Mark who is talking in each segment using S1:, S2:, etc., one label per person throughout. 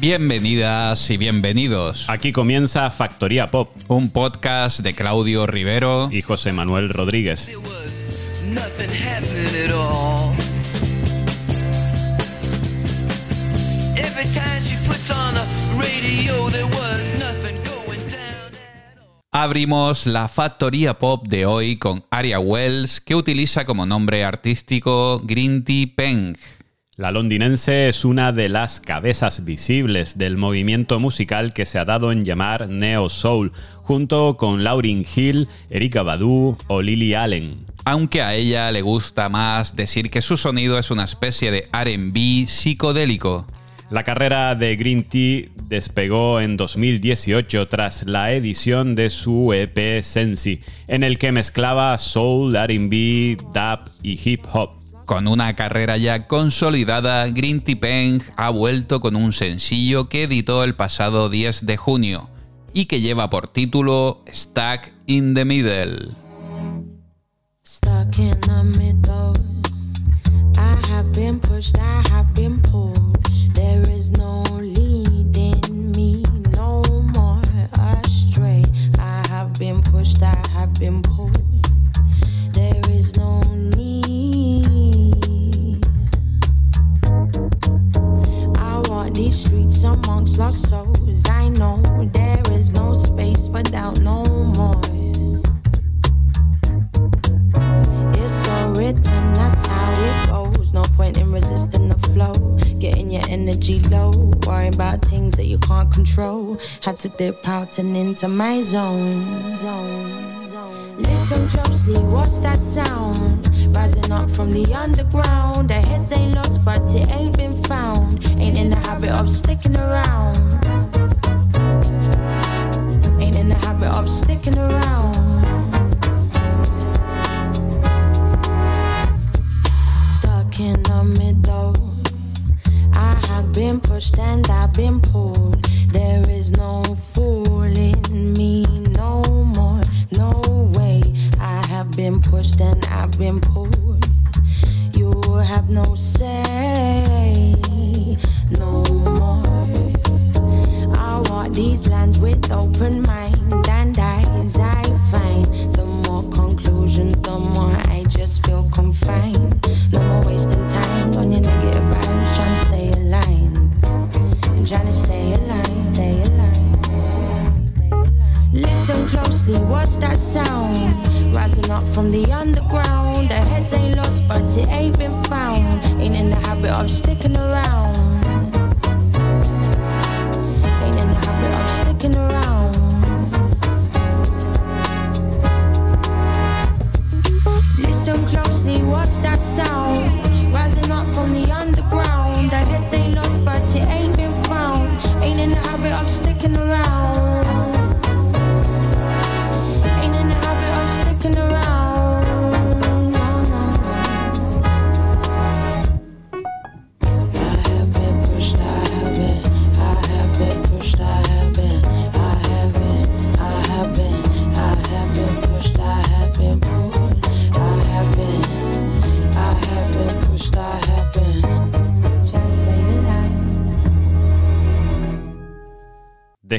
S1: Bienvenidas y bienvenidos.
S2: Aquí comienza Factoría Pop.
S1: Un podcast de Claudio Rivero
S2: y José Manuel Rodríguez. Abrimos la Factoría Pop de hoy con Aria Wells, que utiliza como nombre artístico Green Tea Peng. La londinense es una de las cabezas visibles del movimiento musical que se ha dado en llamar Neo Soul, junto con Lauryn Hill, Erika Badu o Lily Allen.
S1: Aunque a ella le gusta más decir que su sonido es una especie de RB psicodélico.
S2: La carrera de Green Tea despegó en 2018 tras la edición de su EP Sensi, en el que mezclaba soul, R&B, dub y hip hop.
S1: Con una carrera ya consolidada, Green Peng ha vuelto con un sencillo que editó el pasado 10 de junio y que lleva por título Stuck in the Middle. These streets amongst lost souls. I know there is no space for doubt no more. It's all written, that's how it goes. No point in resisting the flow. Getting your energy low. Worrying about things that you can't control. Had to dip out and into my zone. Zone. Listen closely, what's that sound? Rising up from the underground. Their heads ain't lost, but it ain't been found. Ain't in the habit of sticking around. Ain't in the habit of sticking around. Stuck in the middle. I have been pushed and I've been pulled. There is no fooling pushed and I've been pulled. You have no say, Listen closely, what's that sound?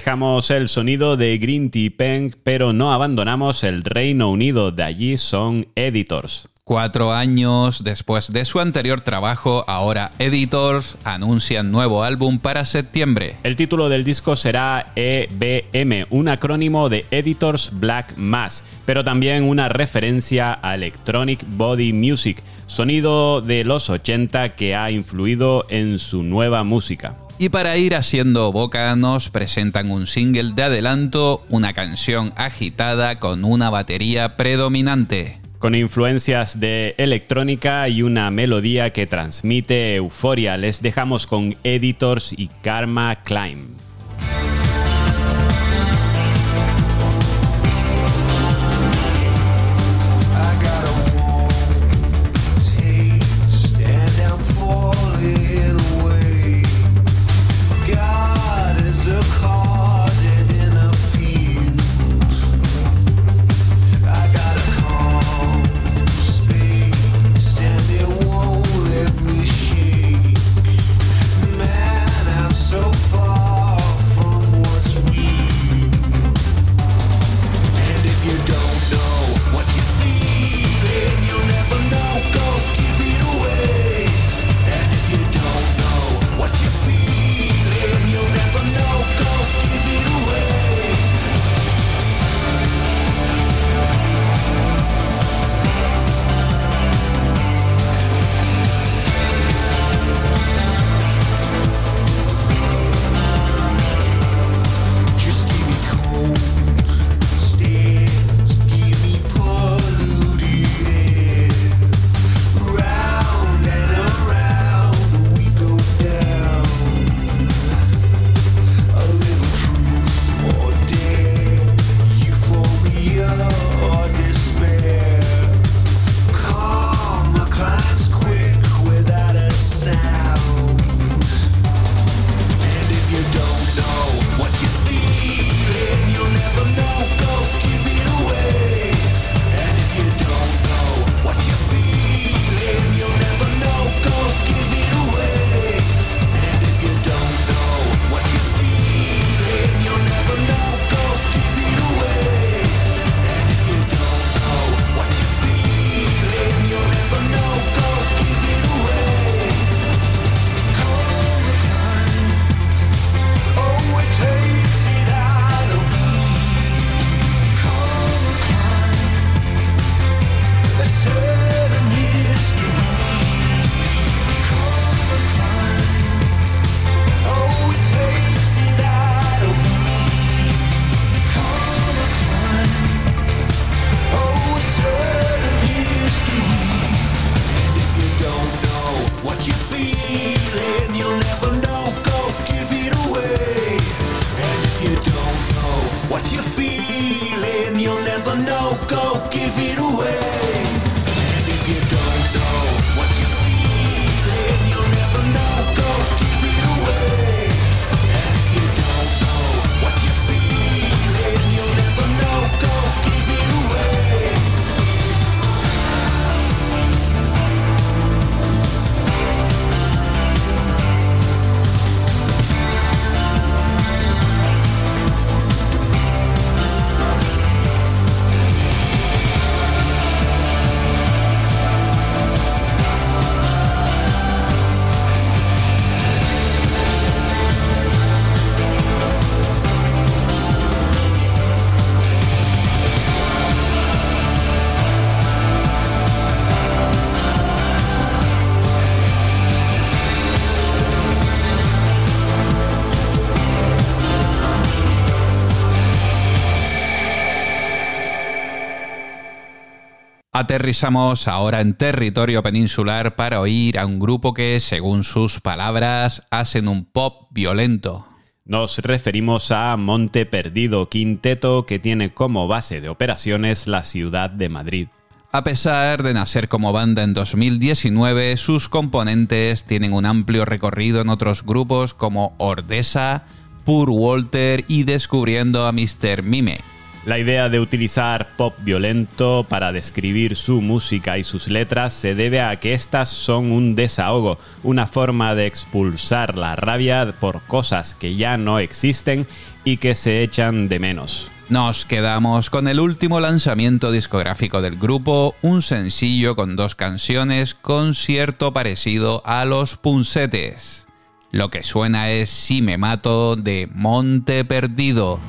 S2: Dejamos el sonido de Green Tea Peng, pero no abandonamos el Reino Unido. De allí son Editors.
S1: Cuatro años después de su anterior trabajo, ahora Editors anuncian nuevo álbum para septiembre.
S2: El título del disco será EBM, un acrónimo de Editors Black Mass, pero también una referencia a Electronic Body Music, sonido de los 80 que ha influido en su nueva música.
S1: Y para ir haciendo boca nos presentan un single de adelanto, una canción agitada con una batería predominante.
S2: Con influencias de electrónica y una melodía que transmite euforia, les dejamos con Editors y Karma Climb.
S3: Aterrizamos ahora en territorio peninsular para oír a un grupo que, según sus palabras, hacen un pop violento.
S2: Nos referimos a Monte Perdido Quinteto, que tiene como base de operaciones la ciudad de Madrid.
S3: A pesar de nacer como banda en 2019, sus componentes tienen un amplio recorrido en otros grupos como Ordesa, Pur Walter y Descubriendo a Mr. Mime.
S2: La idea de utilizar pop violento para describir su música y sus letras se debe a que estas son un desahogo, una forma de expulsar la rabia por cosas que ya no existen y que se echan de menos.
S3: Nos quedamos con el último lanzamiento discográfico del grupo, un sencillo con dos canciones con cierto parecido a los puncetes. Lo que suena es Si me mato de Monte Perdido.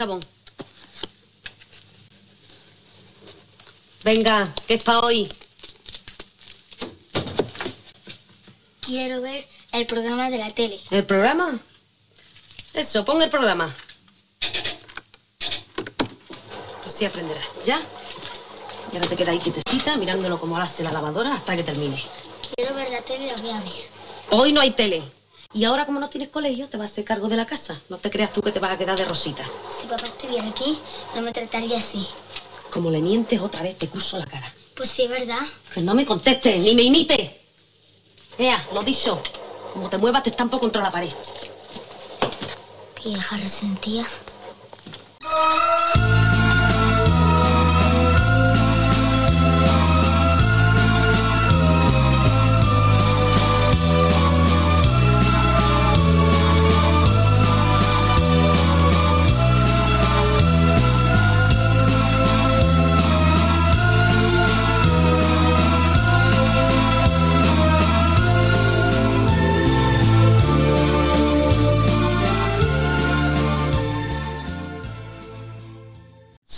S4: Jabón. Venga, ¿qué es para hoy?
S5: Quiero ver el programa de la tele.
S4: ¿El programa? Eso, pon el programa. Así aprenderás, ¿ya? Y ahora te quedas ahí quietecita mirándolo como hace la lavadora hasta que termine.
S5: Quiero ver la tele, la voy a ver.
S4: Hoy no hay tele. Y ahora, como no tienes colegio, te vas a hacer cargo de la casa. No te creas tú que te vas a quedar de rosita.
S5: Si papá estuviera aquí, no me trataría así.
S4: Como le mientes otra vez, te curso la cara.
S5: Pues sí, es verdad.
S4: Que no me contestes, ni me imites. Ea, lo dicho. Como te muevas, te estampo contra la pared.
S5: Vieja resentía.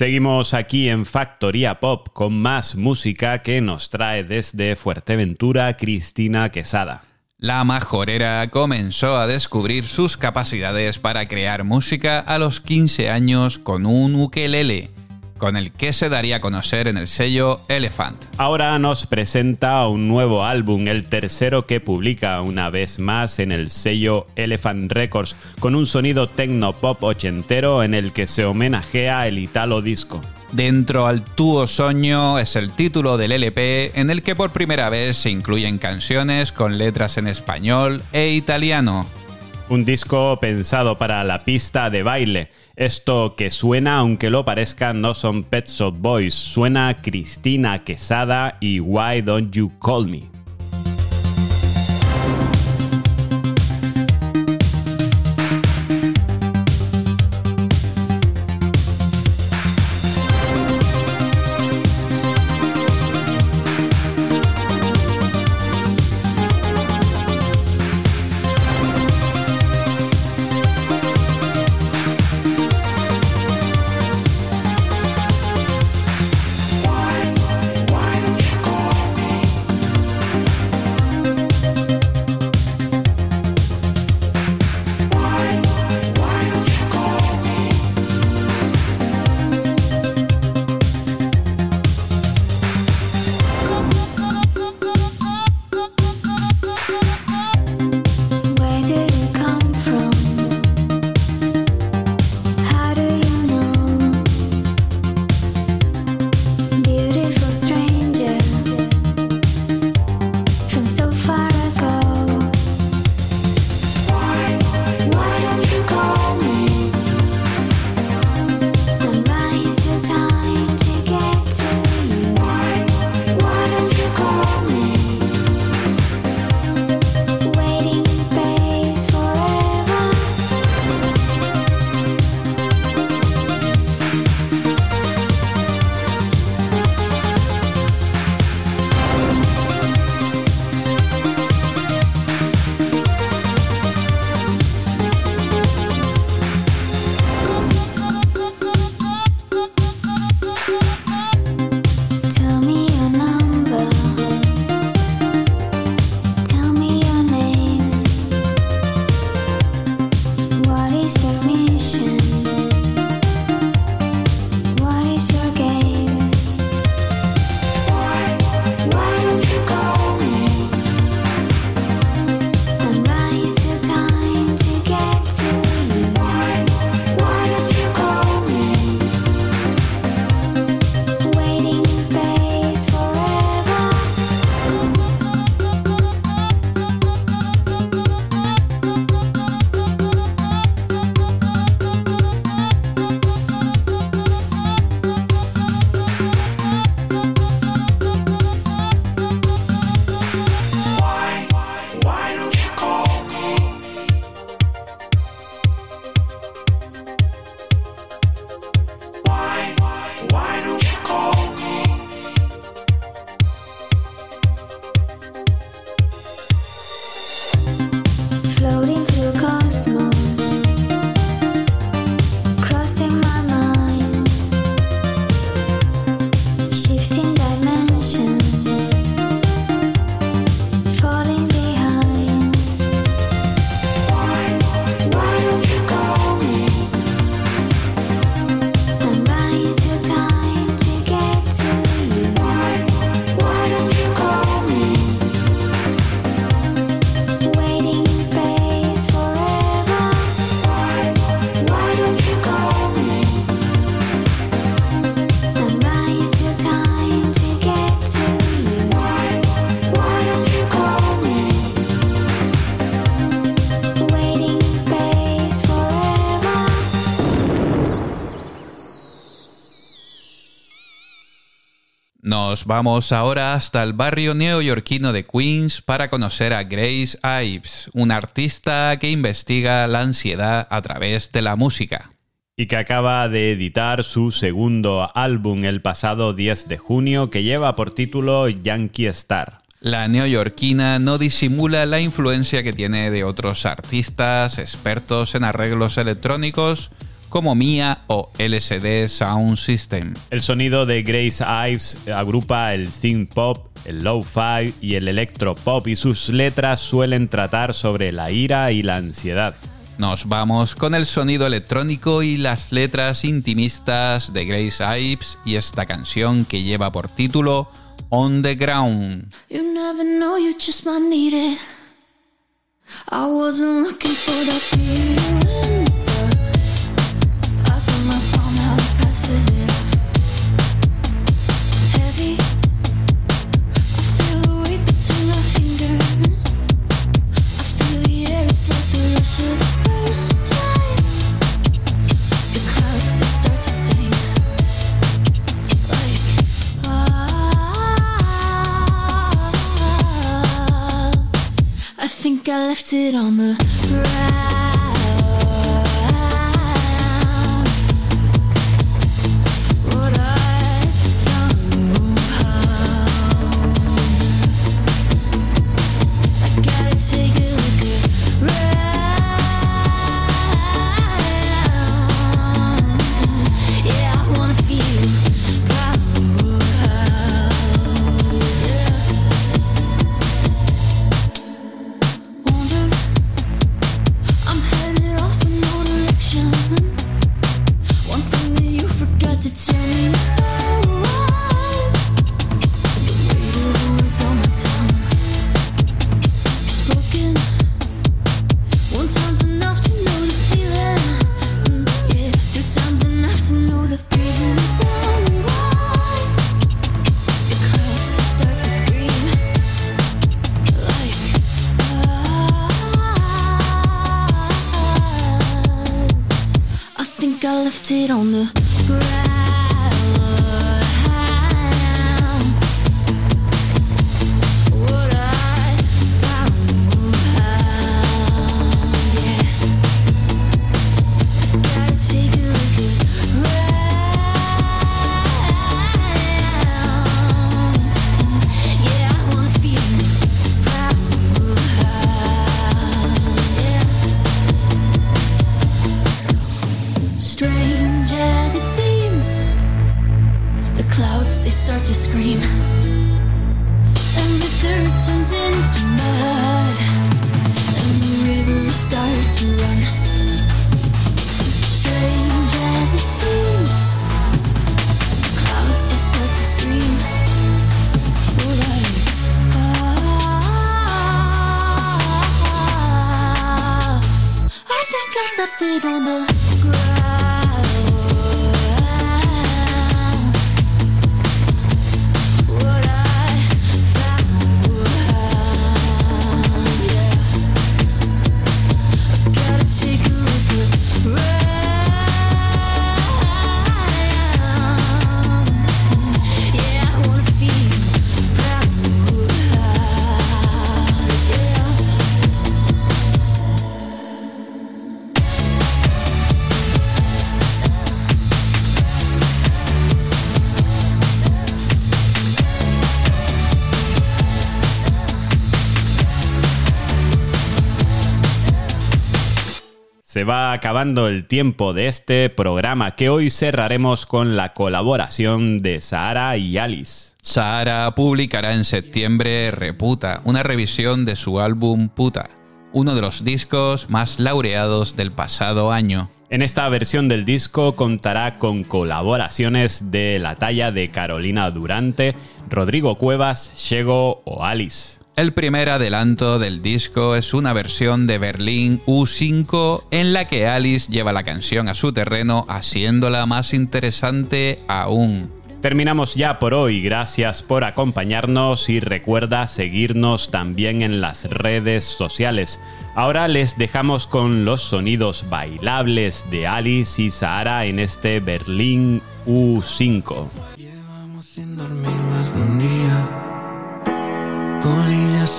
S6: Seguimos aquí en Factoría Pop con más música que nos trae desde Fuerteventura Cristina Quesada.
S7: La majorera comenzó a descubrir sus capacidades para crear música a los 15 años con un ukelele con el que se daría a conocer en el sello Elephant.
S6: Ahora nos presenta un nuevo álbum, el tercero que publica una vez más en el sello Elephant Records, con un sonido techno pop ochentero en el que se homenajea el italo disco.
S7: Dentro al tuo soño es el título del LP en el que por primera vez se incluyen canciones con letras en español e italiano.
S6: Un disco pensado para la pista de baile esto que suena, aunque lo parezca, no son Pet Shop Boys, suena Cristina Quesada y Why Don't You Call Me.
S7: Vamos ahora hasta el barrio neoyorquino de Queens para conocer a Grace Ives, una artista que investiga la ansiedad a través de la música.
S6: Y que acaba de editar su segundo álbum el pasado 10 de junio que lleva por título Yankee Star.
S7: La neoyorquina no disimula la influencia que tiene de otros artistas expertos en arreglos electrónicos como Mia o LSD Sound System.
S2: El sonido de Grace Ives agrupa el synth pop, el low-fi y el electro pop y sus letras suelen tratar sobre la ira y la ansiedad.
S7: Nos vamos con el sonido electrónico y las letras intimistas de Grace Ives y esta canción que lleva por título On the Ground.
S3: You never know, you just might need it. I wasn't looking for that feeling. Think I left it on the
S2: Se va acabando el tiempo de este programa que hoy cerraremos con la colaboración de Sahara y Alice.
S7: Sahara publicará en septiembre Reputa, una revisión de su álbum Puta, uno de los discos más laureados del pasado año.
S2: En esta versión del disco contará con colaboraciones de la talla de Carolina Durante, Rodrigo Cuevas, Shego o Alice.
S7: El primer adelanto del disco es una versión de Berlín U5 en la que Alice lleva la canción a su terreno haciéndola más interesante aún.
S2: Terminamos ya por hoy, gracias por acompañarnos y recuerda seguirnos también en las redes sociales. Ahora les dejamos con los sonidos bailables de Alice y Sahara en este Berlín U5.
S8: Llevamos sin dormir más de un día.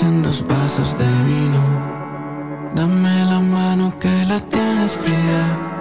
S8: En dos vasos de vino. Dame la mano que la tienes fría.